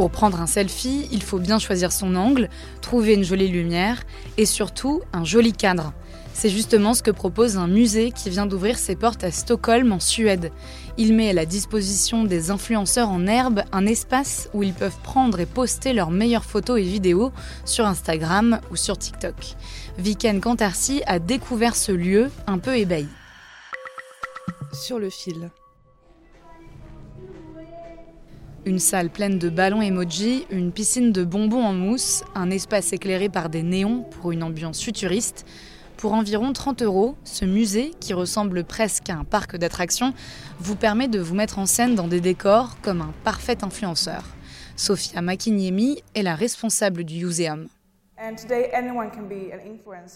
Pour prendre un selfie, il faut bien choisir son angle, trouver une jolie lumière et surtout un joli cadre. C'est justement ce que propose un musée qui vient d'ouvrir ses portes à Stockholm en Suède. Il met à la disposition des influenceurs en herbe un espace où ils peuvent prendre et poster leurs meilleures photos et vidéos sur Instagram ou sur TikTok. Viken Kantarsi a découvert ce lieu un peu ébahi. Sur le fil. Une salle pleine de ballons emoji, une piscine de bonbons en mousse, un espace éclairé par des néons pour une ambiance futuriste. Pour environ 30 euros, ce musée, qui ressemble presque à un parc d'attractions, vous permet de vous mettre en scène dans des décors comme un parfait influenceur. Sofia Makiniemi est la responsable du muséum.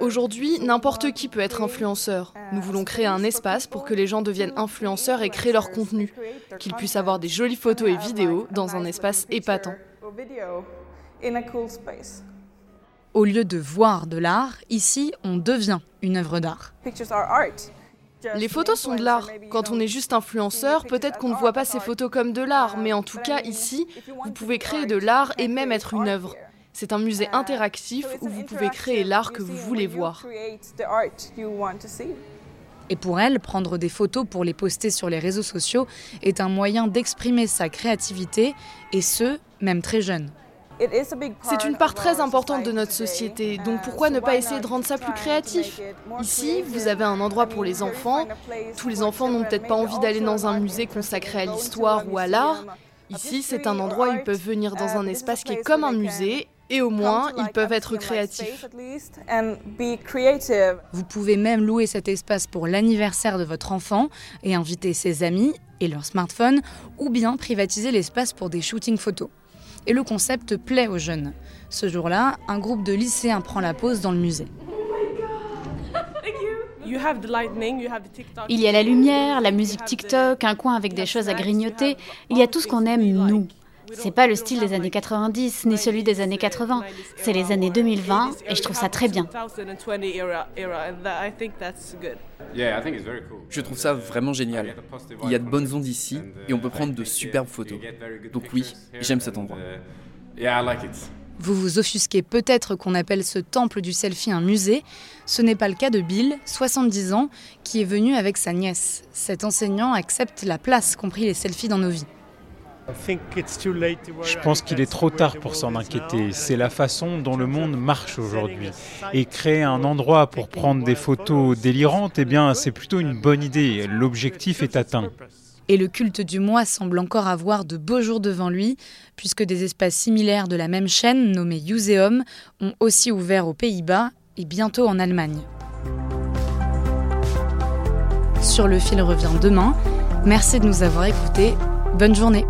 Aujourd'hui, n'importe qui peut être influenceur. Nous voulons créer un espace pour que les gens deviennent influenceurs et créent leur contenu, qu'ils puissent avoir des jolies photos et vidéos dans un espace épatant. Au lieu de voir de l'art, ici, on devient une œuvre d'art. Les photos sont de l'art. Quand on est juste influenceur, peut-être qu'on ne voit pas ces photos comme de l'art, mais en tout cas, ici, vous pouvez créer de l'art et même être une œuvre. C'est un musée interactif où vous pouvez créer l'art que vous voulez voir. Et pour elle, prendre des photos pour les poster sur les réseaux sociaux est un moyen d'exprimer sa créativité, et ce, même très jeune. C'est une part très importante de notre société, donc pourquoi ne pas essayer de rendre ça plus créatif? Ici, vous avez un endroit pour les enfants. Tous les enfants n'ont peut-être pas envie d'aller dans un musée consacré à l'histoire ou à l'art. Ici, c'est un endroit où ils peuvent venir dans un espace qui est comme un musée, et au moins, ils peuvent être créatifs. Vous pouvez même louer cet espace pour l'anniversaire de votre enfant et inviter ses amis et leur smartphone, ou bien privatiser l'espace pour des shootings photos. Et le concept plaît aux jeunes. Ce jour-là, un groupe de lycéens prend la pause dans le musée. Il y a la lumière, la musique TikTok, un coin avec des choses à grignoter. Il y a tout ce qu'on aime, nous. C'est pas le style des années 90 ni celui des années 80. C'est les années 2020 et je trouve ça très bien. Je trouve ça vraiment génial. Il y a de bonnes ondes ici et on peut prendre de superbes photos. Donc oui, j'aime cet endroit. Vous vous offusquez peut-être qu'on appelle ce temple du selfie un musée. Ce n'est pas le cas de Bill, 70 ans, qui est venu avec sa nièce. Cet enseignant accepte la place, compris les selfies dans nos vies. Je pense qu'il est trop tard pour s'en inquiéter. C'est la façon dont le monde marche aujourd'hui. Et créer un endroit pour prendre des photos délirantes, eh bien, c'est plutôt une bonne idée. L'objectif est atteint. Et le culte du moi semble encore avoir de beaux jours devant lui, puisque des espaces similaires de la même chaîne, nommés Museum, ont aussi ouvert aux Pays-Bas et bientôt en Allemagne. Sur le fil revient demain. Merci de nous avoir écoutés. Bonne journée.